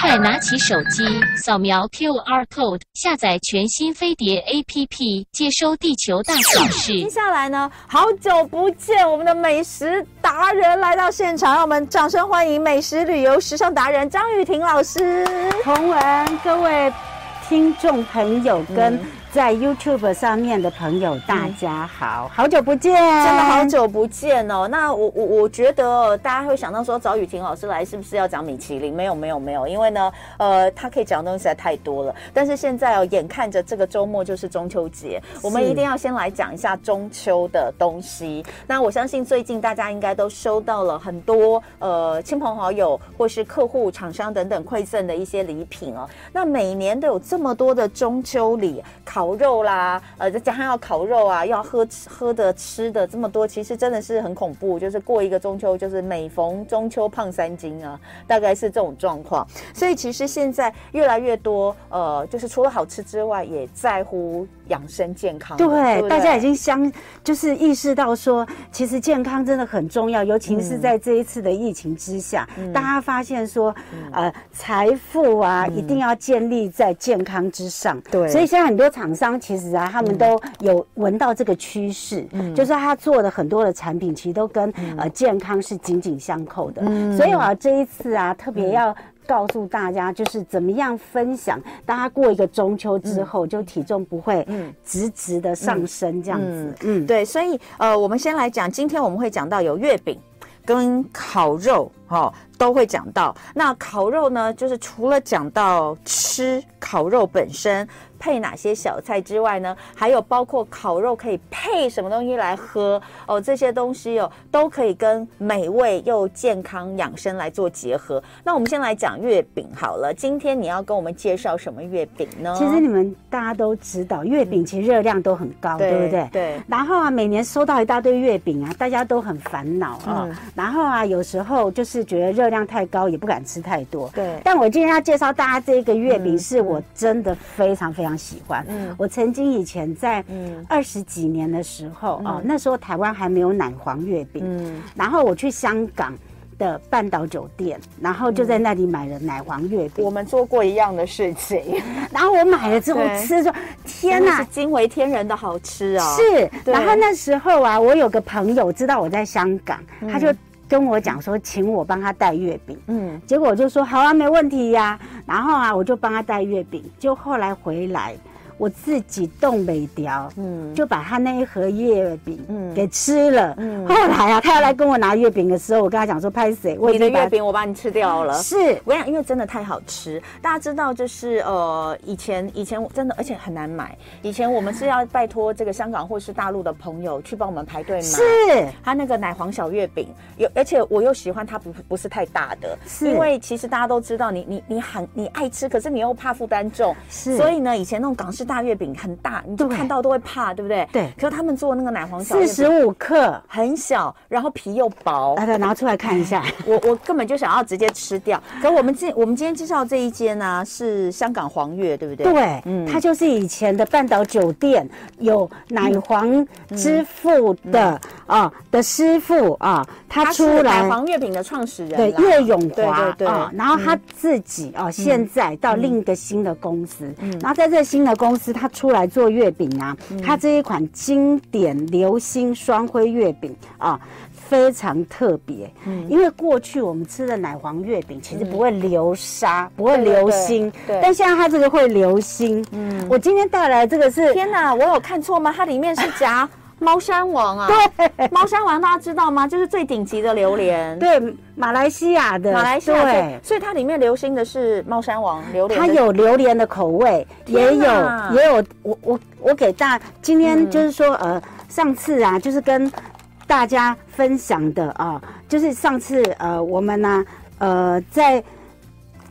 快拿起手机，扫描 QR code，下载全新飞碟 APP，接收地球大小事。接下来呢，好久不见，我们的美食达人来到现场，让我们掌声欢迎美食旅游时尚达人张雨婷老师。同文，各位听众朋友跟、嗯。在 YouTube 上面的朋友，大家好，嗯、好久不见，真的好久不见哦。那我我我觉得大家会想到说找雨婷老师来，是不是要讲米其林？没有没有没有，因为呢，呃，他可以讲的东西实在太多了。但是现在哦，眼看着这个周末就是中秋节，我们一定要先来讲一下中秋的东西。那我相信最近大家应该都收到了很多呃亲朋好友或是客户、厂商等等馈赠的一些礼品哦。那每年都有这么多的中秋礼考。烤肉啦，呃，再加上要烤肉啊，要喝喝的吃的这么多，其实真的是很恐怖。就是过一个中秋，就是每逢中秋胖三斤啊，大概是这种状况。所以其实现在越来越多，呃，就是除了好吃之外，也在乎养生健康。对，对对，大家已经相就是意识到说，其实健康真的很重要，尤其是在这一次的疫情之下，嗯、大家发现说，嗯、呃，财富啊、嗯，一定要建立在健康之上。对，所以现在很多厂。商其实啊，他们都有闻到这个趋势，嗯，就是他做的很多的产品，其实都跟、嗯、呃健康是紧紧相扣的。嗯，所以啊，这一次啊，特别要告诉大家，就是怎么样分享，大家过一个中秋之后，嗯、就体重不会直直的上升这样子。嗯，嗯。对，所以呃，我们先来讲，今天我们会讲到有月饼跟烤肉，哈、哦。都会讲到，那烤肉呢，就是除了讲到吃烤肉本身配哪些小菜之外呢，还有包括烤肉可以配什么东西来喝哦，这些东西哦都可以跟美味又健康养生来做结合。那我们先来讲月饼好了，今天你要跟我们介绍什么月饼呢？其实你们大家都知道，月饼其实热量都很高，嗯、对不对？对。然后啊，每年收到一大堆月饼啊，大家都很烦恼啊。然后啊，有时候就是觉得热。热量太高也不敢吃太多。对，但我今天要介绍大家这个月饼，是我真的非常非常喜欢。嗯，我曾经以前在二十几年的时候啊、嗯哦，那时候台湾还没有奶黄月饼。嗯，然后我去香港的半岛酒店，然后就在那里买了奶黄月饼。我们做过一样的事情。然后我买了之后吃说，天哪，惊为天人的好吃啊！是。然后那时候啊，我有个朋友知道我在香港，他就。跟我讲说，请我帮他带月饼，嗯，结果我就说好啊，没问题呀，然后啊，我就帮他带月饼，就后来回来。我自己冻未条，嗯，就把他那一盒月饼，嗯，给吃了。嗯，后来啊，他要来跟我拿月饼的时候，我跟他讲说，拍谁？我的月饼我把你吃掉了。是，我跟你讲，因为真的太好吃。大家知道，就是呃，以前以前真的，而且很难买。以前我们是要拜托这个香港或是大陆的朋友去帮我们排队买。是，他那个奶黄小月饼，有而且我又喜欢它不不是太大的，是因为其实大家都知道你，你你你很你爱吃，可是你又怕负担重，是。所以呢，以前那种港式。大月饼很大，你就看到都会怕，对，对不对？对。可是他们做那个奶黄小四十五克，很小，然后皮又薄。来来，拿出来看一下。我我根本就想要直接吃掉。可我们今我们今天介绍这一间呢、啊，是香港黄月，对不对？对，嗯，它就是以前的半岛酒店有奶黄之父的、啊的师傅啊，他出来奶黄月饼的创始人，对，叶永华，对对对、啊。然后他自己啊，现在到另一个新的公司，嗯，然后在这新的公司。公司它出来做月饼啊，它这一款经典流心双辉月饼啊，非常特别。嗯，因为过去我们吃的奶黄月饼其实不会流沙，不会流心，对。但现在它这个会流心。嗯，我今天带来这个是，天哪，我有看错吗？它里面是夹。猫山王啊，对，猫山王大家知道吗？就是最顶级的榴莲，对，马来西亚的，马来西亚对，所以它里面流行的是猫山王榴莲，它有榴莲的口味，也有也有，我我我给大今天就是说、嗯、呃，上次啊，就是跟大家分享的啊，就是上次呃，我们呢、啊、呃在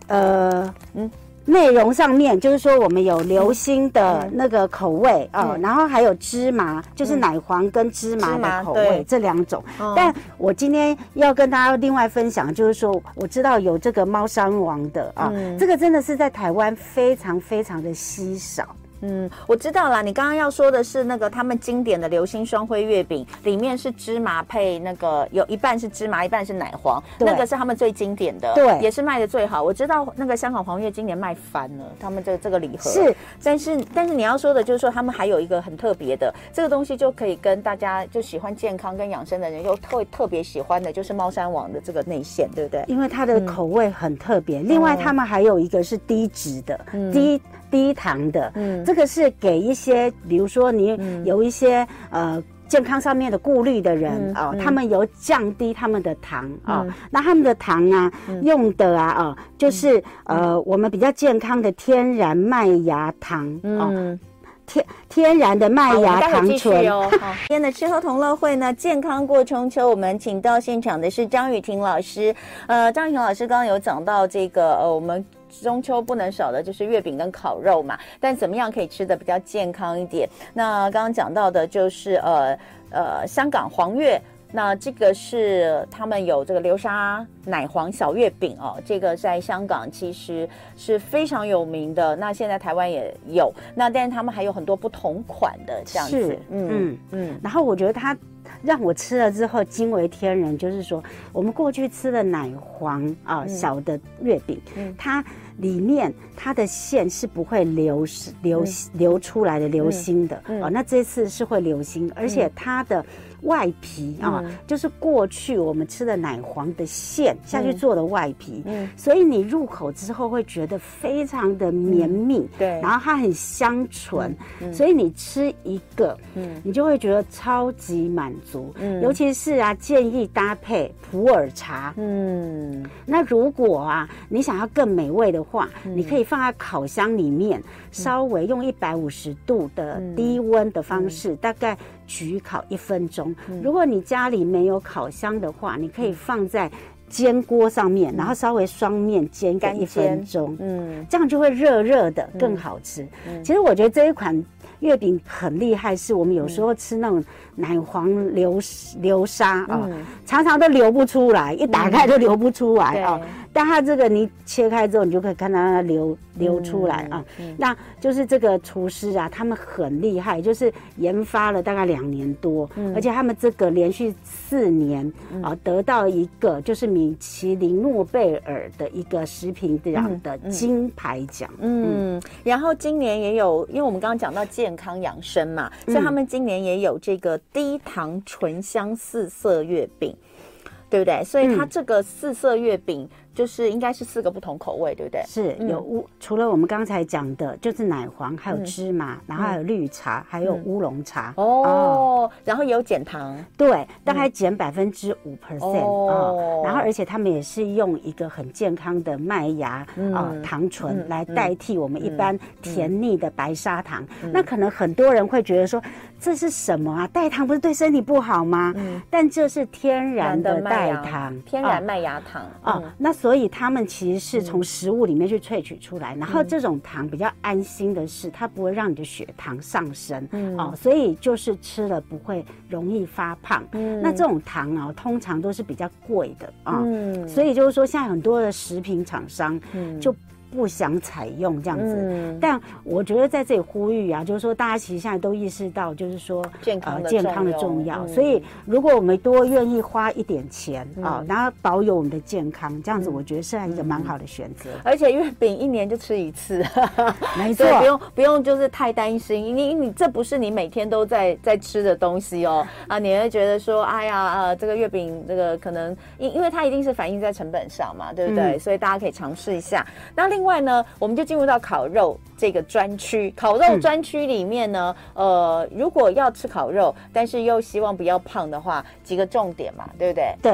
呃嗯。内容上面就是说，我们有流心的那个口味啊、然后还有芝麻，就是奶黄跟芝麻的口味这两种、嗯。但我今天要跟大家另外分享，就是说，我知道有这个猫山王的啊、嗯，这个真的是在台湾非常非常的稀少。嗯，我知道啦。你刚刚要说的是那个他们经典的流心双辉月饼，里面是芝麻配那个，有一半是芝麻，一半是奶黄，那个是他们最经典的，对，也是卖的最好。我知道那个香港黄月今年卖翻了，他们这这个礼盒是，但是但是你要说的就是说他们还有一个很特别的这个东西，就可以跟大家就喜欢健康跟养生的人又特特别喜欢的，就是猫山王的这个内馅，对不对？因为它的口味很特别。嗯、另外，他们还有一个是低脂的，嗯、低。低糖的，嗯，这个是给一些，比如说你有一些、嗯、呃健康上面的顾虑的人哦，他们有降低他们的糖啊、嗯。哦，那他们的糖啊、嗯、用的啊啊、哦，就是、嗯、呃我们比较健康的天然麦芽糖，嗯，哦、天天然的麦芽糖醇。哦。今天的吃喝同乐会呢，健康过中秋，我们请到现场的是张雨婷老师，呃，张雨婷老师刚刚有讲到这个呃我们。中秋不能少的就是月饼跟烤肉嘛，但怎么样可以吃的比较健康一点？那刚刚讲到的就是呃呃香港黄月，那这个是他们有这个流沙奶黄小月饼哦，这个在香港其实是非常有名的。那现在台湾也有，那但是他们还有很多不同款的这样子，嗯嗯，嗯。然后我觉得它让我吃了之后惊为天人，就是说我们过去吃的奶黄啊、呃嗯、小的月饼，嗯、它。里面它的线是不会流流流出来的流心的、哦，那这次是会流心，而且它的。外皮啊、就是过去我们吃的奶黄的馅下去做的外皮，嗯，所以你入口之后会觉得非常的绵密，嗯、对，然后它很香醇、所以你吃一个，嗯，你就会觉得超级满足，嗯，尤其是啊，建议搭配普洱茶，嗯，那如果啊，你想要更美味的话，嗯、你可以放在烤箱里面，嗯、稍微用一百五十度的低温的方式，嗯、大概。焗烤一分钟。如果你家里没有烤箱的话，你可以放在煎锅上面，然后稍微双面煎个一分钟。嗯，这样就会热热的，更好吃。其实我觉得这一款月饼很厉害，是我们有时候吃那种奶黄流流沙啊，常常都流不出来，一打开就流不出来啊。但它这个你切开之后，你就可以看到它流流出来啊。那就是这个厨师啊，他们很厉害，就是研发了大概两年多，而且他们这个连续四年啊得到一个就是米其林诺贝尔的一个食品奖的金牌奖。嗯，然后今年也有，因为我们刚刚讲到健康养生嘛，所以他们今年也有这个低糖醇香四色月饼，对不对？所以它这个四色月饼。就是应该是四个不同口味，对不对？是有乌、嗯，除了我们刚才讲的，就是奶黄，还有芝麻，嗯、然后还有绿茶，嗯、还有乌龙茶。哦，哦然后也有减糖，对，大概减百分之五 percent 哦。然后而且他们也是用一个很健康的麦芽啊、糖醇来代替我们一般甜腻的白砂糖。那可能很多人会觉得说，这是什么啊？代糖不是对身体不好吗？嗯，但这是天然的代糖，天然麦芽糖啊。那。所以他们其实是从食物里面去萃取出来，嗯、然后这种糖比较安心的是，它不会让你的血糖上升，嗯、哦，所以就是吃了不会容易发胖。嗯、那这种糖啊，通常都是比较贵的啊，所以就是说，现在很多的食品厂商就。不想采用这样子，嗯、但我觉得在这里呼吁啊，就是说大家其实现在都意识到，就是说健康健康的重要。嗯、所以如果我们多愿意花一点钱啊、嗯，然后保有我们的健康，这样子我觉得是一个蛮好的选择、嗯。而且月饼一年就吃一次，没错，不用不用就是太担心，因为你这不是你每天都在在吃的东西哦啊，你会觉得说，哎呀呃，这个月饼这个可能因因为它一定是反映在成本上嘛，对不对？嗯、所以大家可以尝试一下。那另。另外呢，我们就进入到烤肉这个专区。烤肉专区里面呢，嗯、呃，如果要吃烤肉，但是又希望不要胖的话，几个重点嘛，对不对？对，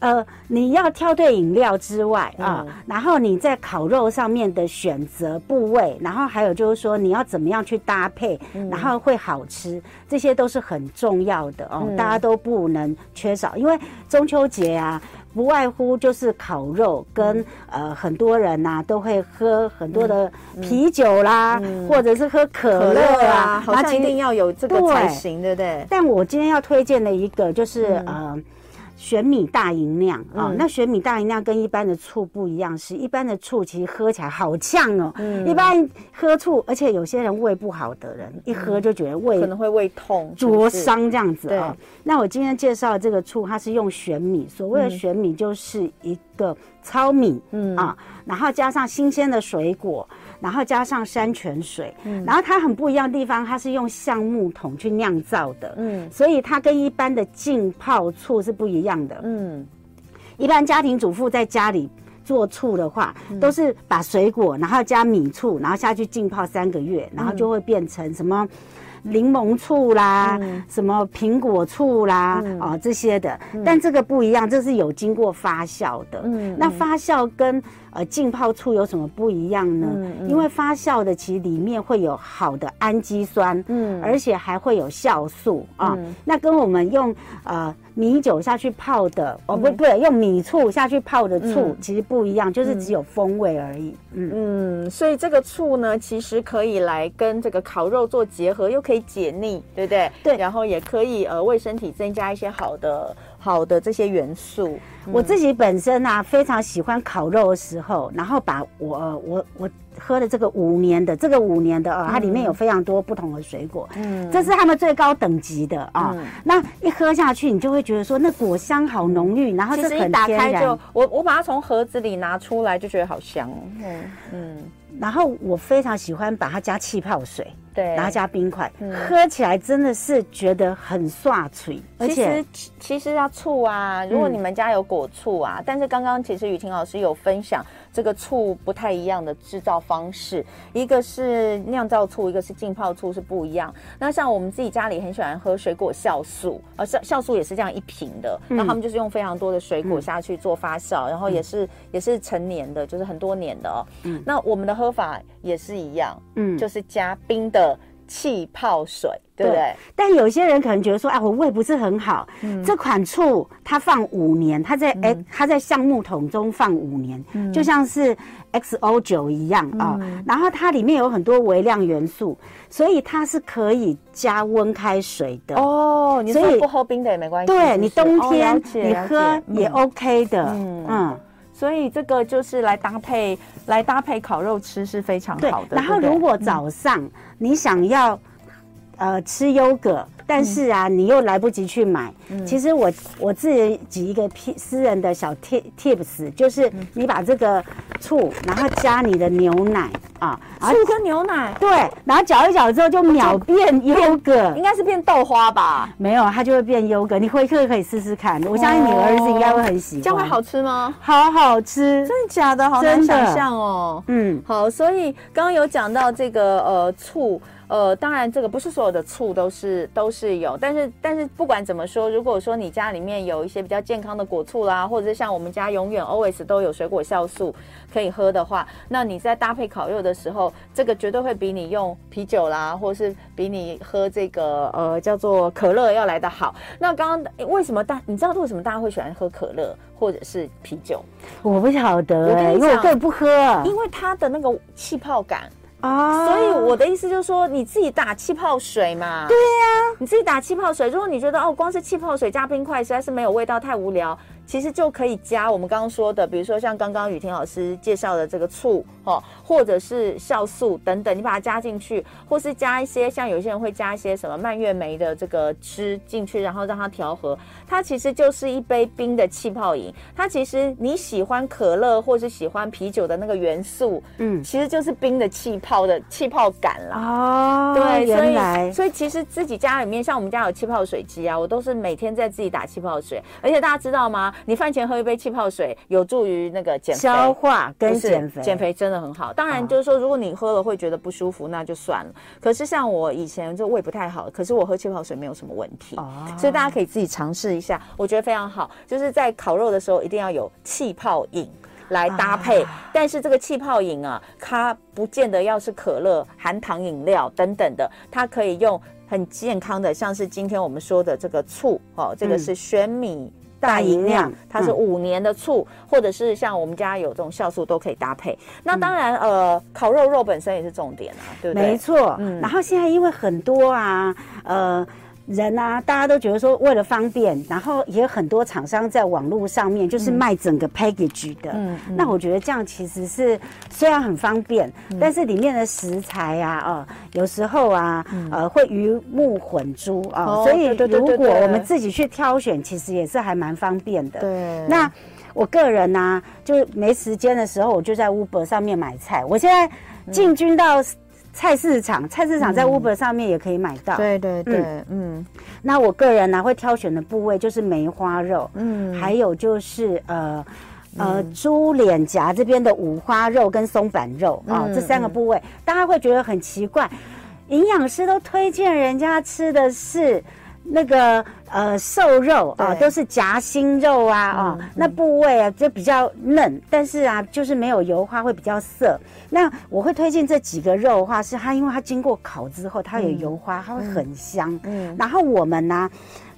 嗯、呃，你要挑对饮料之外啊，嗯、然后你在烤肉上面的选择部位，然后还有就是说你要怎么样去搭配，嗯、然后会好吃，这些都是很重要的哦，嗯、大家都不能缺少，因为中秋节啊。不外乎就是烤肉跟、嗯、呃很多人呐、啊、都会喝很多的啤酒啦，或者是喝可乐啊，好像一定要有这个才行，对不对？但我今天要推荐的一个就是、嗯、呃玄米大吟酿啊，嗯、那玄米大吟酿跟一般的醋不一样，是一般的醋其实喝起来好呛哦。嗯、一般喝醋，而且有些人胃不好的人，一喝就觉得胃可能会胃痛、灼伤这样子啊、哦。那我今天介绍的这个醋，它是用玄米，所谓的玄米就是一个糙米，嗯。啊，然后加上新鲜的水果。然后加上山泉水，嗯，然后它很不一样的地方，它是用橡木桶去酿造的，嗯，所以它跟一般的浸泡醋是不一样的，嗯，一般家庭主妇在家里做醋的话，都是把水果，然后加米醋，然后下去浸泡三个月，然后就会变成什么柠檬醋啦，什么苹果醋啦，哦这些的，但这个不一样，这是有经过发酵的，嗯，那发酵跟。呃，浸泡醋有什么不一样呢？嗯嗯、因为发酵的其实里面会有好的氨基酸，嗯，而且还会有酵素啊。嗯、那跟我们用呃米酒下去泡的，嗯、哦不不对，用米醋下去泡的醋、嗯、其实不一样，就是只有风味而已。嗯嗯，所以这个醋呢，其实可以来跟这个烤肉做结合，又可以解腻，对不对？对，然后也可以呃为身体增加一些好的。好的这些元素，嗯、我自己本身啊非常喜欢烤肉的时候，然后把我我我喝的这个五年的这个五年的啊，它里面有非常多不同的水果，嗯，这是他们最高等级的啊。嗯、那一喝下去，你就会觉得说那果香好浓郁，然后这很打开就我我把它从盒子里拿出来就觉得好香哦，嗯嗯，然后我非常喜欢把它加气泡水。对，然后加冰块，嗯、喝起来真的是觉得很爽脆。而且其实其实要醋啊，如果你们家有果醋啊，嗯、但是刚刚其实雨婷老师有分享这个醋不太一样的制造方式，一个是酿造醋，一个是浸泡醋是不一样。那像我们自己家里很喜欢喝水果酵素，呃，酵酵素也是这样一瓶的，那、嗯、他们就是用非常多的水果下去做发酵，嗯、然后也是也是成年的，就是很多年的哦。嗯，那我们的喝法也是一样，嗯，就是加冰的。气泡水，对不对？对，但有些人可能觉得说，哎，我胃不是很好。嗯，这款醋它放五年，它在哎，嗯、它在橡木桶中放五年，嗯、就像是 XO 酒一样啊。嗯、然后它里面有很多微量元素，所以它是可以加温开水的。哦，你所以不喝冰的也没关系。对，你冬天你喝也 OK 的。嗯。嗯所以这个就是来搭配来搭配烤肉吃是非常好的。然后如果早上你想要呃吃优格，但是啊你又来不及去买，其实我我自己一个私人的小 tips 就是你把这个醋，然后加你的牛奶啊，醋跟牛奶对，然后搅一搅之后就秒变优格，应该是变豆花吧？没有，它就会变优格。你回去可以试试看，我相信你儿子应该会很喜欢。这样会好吃吗？好好吃，真的假的？好难想象哦。嗯，好，所以刚刚有讲到这个呃醋。呃，当然，这个不是所有的醋都是都是有，但是但是不管怎么说，如果说你家里面有一些比较健康的果醋啦，或者是像我们家永远 always 都有水果酵素可以喝的话，那你在搭配烤肉的时候，这个绝对会比你用啤酒啦，或是比你喝这个呃叫做可乐要来的好。那刚刚为什么大你知道为什么大家会喜欢喝可乐或者是啤酒？我不晓得、欸，因为我根本不喝，因为它的那个气泡感。啊，所以我的意思就是说，你自己打气泡水嘛。对呀，你自己打气泡水。如果你觉得哦，光是气泡水加冰块实在是没有味道，太无聊。其实就可以加我们刚刚说的，比如说像刚刚雨婷老师介绍的这个醋哦，或者是酵素等等，你把它加进去，或是加一些像有些人会加一些什么蔓越莓的这个汁进去，然后让它调和，它其实就是一杯冰的气泡饮。它其实你喜欢可乐或是喜欢啤酒的那个元素，嗯，其实就是冰的气泡的气泡感啦。哦，对，原来，所以所以其实自己家里面，像我们家有气泡水机啊，我都是每天在自己打气泡水，而且大家知道吗？你饭前喝一杯气泡水，有助于那个减肥、消化跟减肥。减肥真的很好。当然，就是说，如果你喝了会觉得不舒服，那就算了。可是像我以前就胃不太好，可是我喝气泡水没有什么问题。所以大家可以自己尝试一下，我觉得非常好。就是在烤肉的时候一定要有气泡饮来搭配。但是这个气泡饮啊，它不见得要是可乐、含糖饮料等等的，它可以用很健康的，像是今天我们说的这个醋哦，这个是玄米。大吟酿，它是五年的醋，嗯、或者是像我们家有这种酵素都可以搭配。那当然，呃，烤肉肉本身也是重点啊，对不对？没错。嗯。然后现在因为很多啊，呃，人啊，大家都觉得说为了方便，然后也有很多厂商在网络上面就是卖整个 package 的。嗯，那我觉得这样其实是虽然很方便，嗯、但是里面的食材啊，哦，有时候啊，嗯、呃，会鱼目混珠啊，哦、所以如果我们自己去挑选，其实也是还蛮方便的。对，那我个人呢、啊，就没时间的时候，我就在 Uber 上面买菜。我现在进军到。菜市场，菜市场在 Uber 上面也可以买到。对对对，嗯，嗯，那我个人呢、啊、会挑选的部位就是梅花肉，嗯，还有就是呃呃猪脸颊这边的五花肉跟松板肉啊、这三个部位，嗯、大家会觉得很奇怪，营养师都推荐人家吃的是。那个呃瘦肉啊，都是夹心肉啊啊，那部位啊就比较嫩，但是啊就是没有油花，会比较涩。那我会推荐这几个肉的话，是它因为它经过烤之后，它有油花，它会很香。嗯，然后我们呢，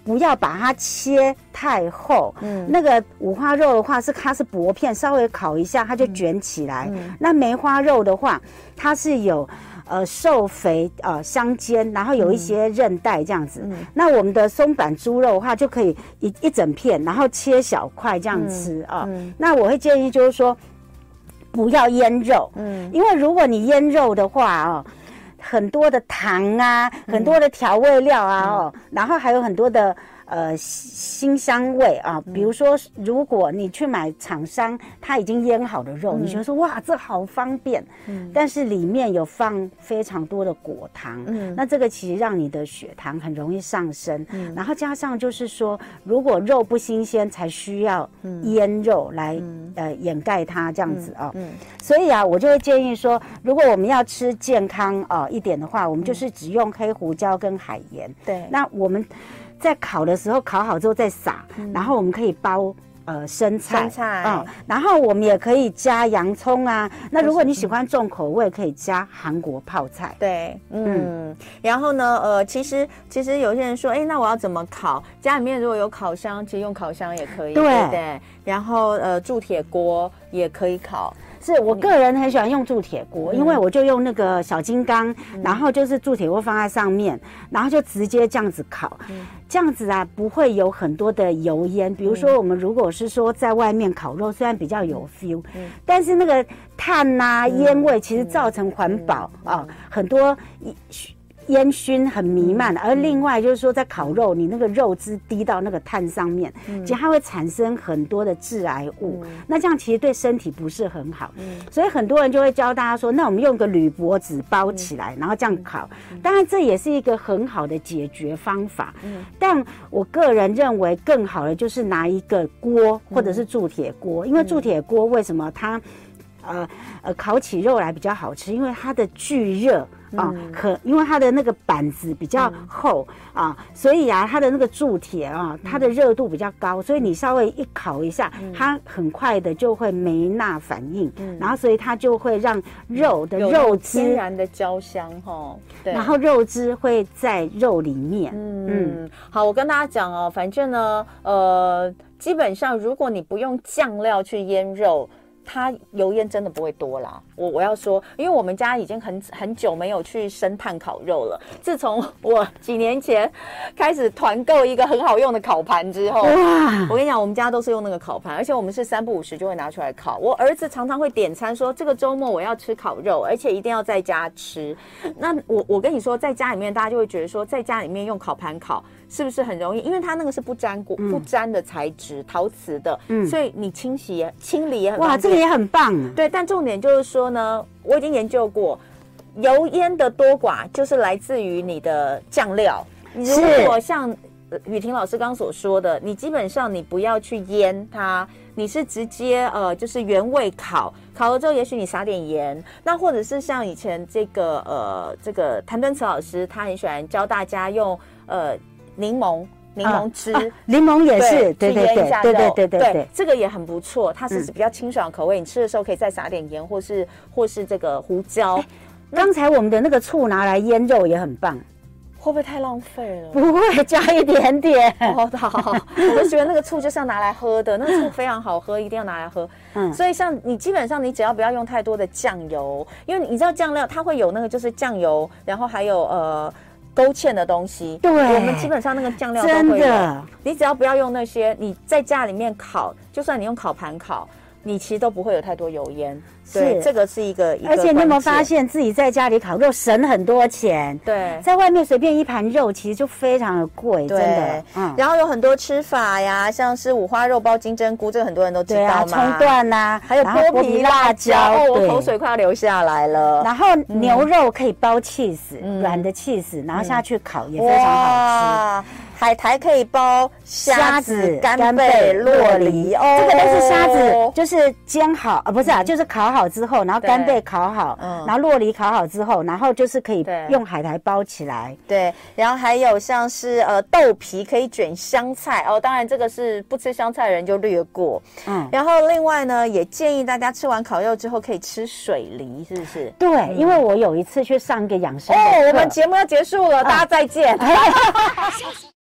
不要把它切太厚。嗯，那个五花肉的话是它是薄片，稍微烤一下它就卷起来。那梅花肉的话，它是有。呃，瘦肥呃相间，然后有一些韧带这样子。那我们的松板猪肉的话，就可以一一整片，然后切小块这样吃啊。嗯嗯、那我会建议就是说，不要腌肉，嗯，因为如果你腌肉的话啊，很多的糖啊，很多的调味料啊，哦、嗯，然后还有很多的。呃，新香味啊，比如说，如果你去买厂商他已经腌好的肉，嗯、你觉得说哇，这好方便，嗯，但是里面有放非常多的果糖，嗯，那这个其实让你的血糖很容易上升，嗯，然后加上就是说，如果肉不新鲜，才需要腌肉来、嗯、呃掩盖它这样子啊，嗯，嗯。所以啊，我就会建议说，如果我们要吃健康啊、呃、一点的话，我们就是只用黑胡椒跟海盐，对，那我们。在烤的时候，烤好之后再撒，嗯、然后我们可以包呃生菜，生菜，嗯，然后我们也可以加洋葱啊。那如果你喜欢重口味，可以加韩国泡菜。对，嗯，嗯然后呢，呃，其实其实有些人说，哎，那我要怎么烤？家里面如果有烤箱，其实用烤箱也可以，对，对，对。然后呃，铸铁锅也可以烤。是我个人很喜欢用铸铁锅，因为我就用那个小金刚，然后就是铸铁锅放在上面，然后就直接这样子烤，这样子啊不会有很多的油烟。比如说我们如果是说在外面烤肉，虽然比较有 feel，但是那个碳呐烟味其实造成环保啊很多烟熏很弥漫，而另外就是说，在烤肉，你那个肉汁滴到那个炭上面，其实它会产生很多的致癌物，那这样其实对身体不是很好。所以很多人就会教大家说，那我们用个铝箔纸包起来，然后这样烤。当然这也是一个很好的解决方法。但我个人认为更好的就是拿一个锅或者是铸铁锅，因为铸铁锅为什么它呃呃烤起肉来比较好吃？因为它的聚热。啊，可因为它的那个板子比较厚啊，所以啊，它的那个铸铁啊，它的热度比较高，所以你稍微一烤一下，它很快的就会没那反应，然后所以它就会让肉的肉汁天然的焦香哈，对，然后肉汁会在肉里面。嗯，好，我跟大家讲哦，反正呢，呃，基本上如果你不用酱料去腌肉。它油烟真的不会多啦，我我要说，因为我们家已经很很久没有去生炭烤肉了。自从我几年前开始团购一个很好用的烤盘之后，哇！我跟你讲，我们家都是用那个烤盘，而且我们是三不五时就会拿出来烤。我儿子常常会点餐说，这个周末我要吃烤肉，而且一定要在家吃。那我我跟你说，在家里面大家就会觉得说，在家里面用烤盘烤。是不是很容易？因为它那个是不粘锅、不粘的材质，陶瓷的，嗯，所以你清洗也清理也很哇，这个也很棒啊。对，但重点就是说呢，我已经研究过，油烟的多寡就是来自于你的酱料。如果像雨婷老师刚刚所说的，你基本上你不要去腌它，你是直接呃就是原味烤，烤了之后也许你撒点盐，那或者是像以前这个呃这个谭敦慈老师，他很喜欢教大家用呃。柠檬柠檬汁，柠、啊啊、檬也是，对对对对对对对对，这个也很不错，它是比较清爽口味，嗯、你吃的时候可以再撒点盐，或是或是这个胡椒。刚、欸、才我们的那个醋拿来腌肉也很棒，会不会太浪费了？不会，加一点点。好好好，我就觉得那个醋就是要拿来喝的，那个醋非常好喝，一定要拿来喝。嗯，所以像你基本上你只要不要用太多的酱油，因为你知道酱料它会有那个就是酱油，然后还有呃。勾芡的东西。对，我们基本上那个酱料都会有。真的，你只要不要用那些，你在家里面烤，就算你用烤盘烤，你其实都不会有太多油烟。对，这个是一个，而且你有没有发现自己在家里烤肉省很多钱？对，在外面随便一盘肉其实就非常的贵，真的。嗯，然后有很多吃法呀，像是五花肉包金针菇，这个很多人都知道嘛。葱段呐，还有剥皮辣椒，我口水快要流下来了。然后牛肉可以包起司，软的起司，然后下去烤也非常好吃。海苔可以包虾子、干贝、洛梨哦，这个都是虾子，就是煎好啊，不是啊，就是烤好之后，然后干贝烤好，然后洛梨烤好之后，然后就是可以用海苔包起来。对，然后还有像是呃豆皮可以卷香菜哦，当然这个是不吃香菜的人就略过。嗯，然后另外呢，也建议大家吃完烤肉之后可以吃水梨，是不是？对，因为我有一次去上一个养生哦，我们节目要结束了，大家再见。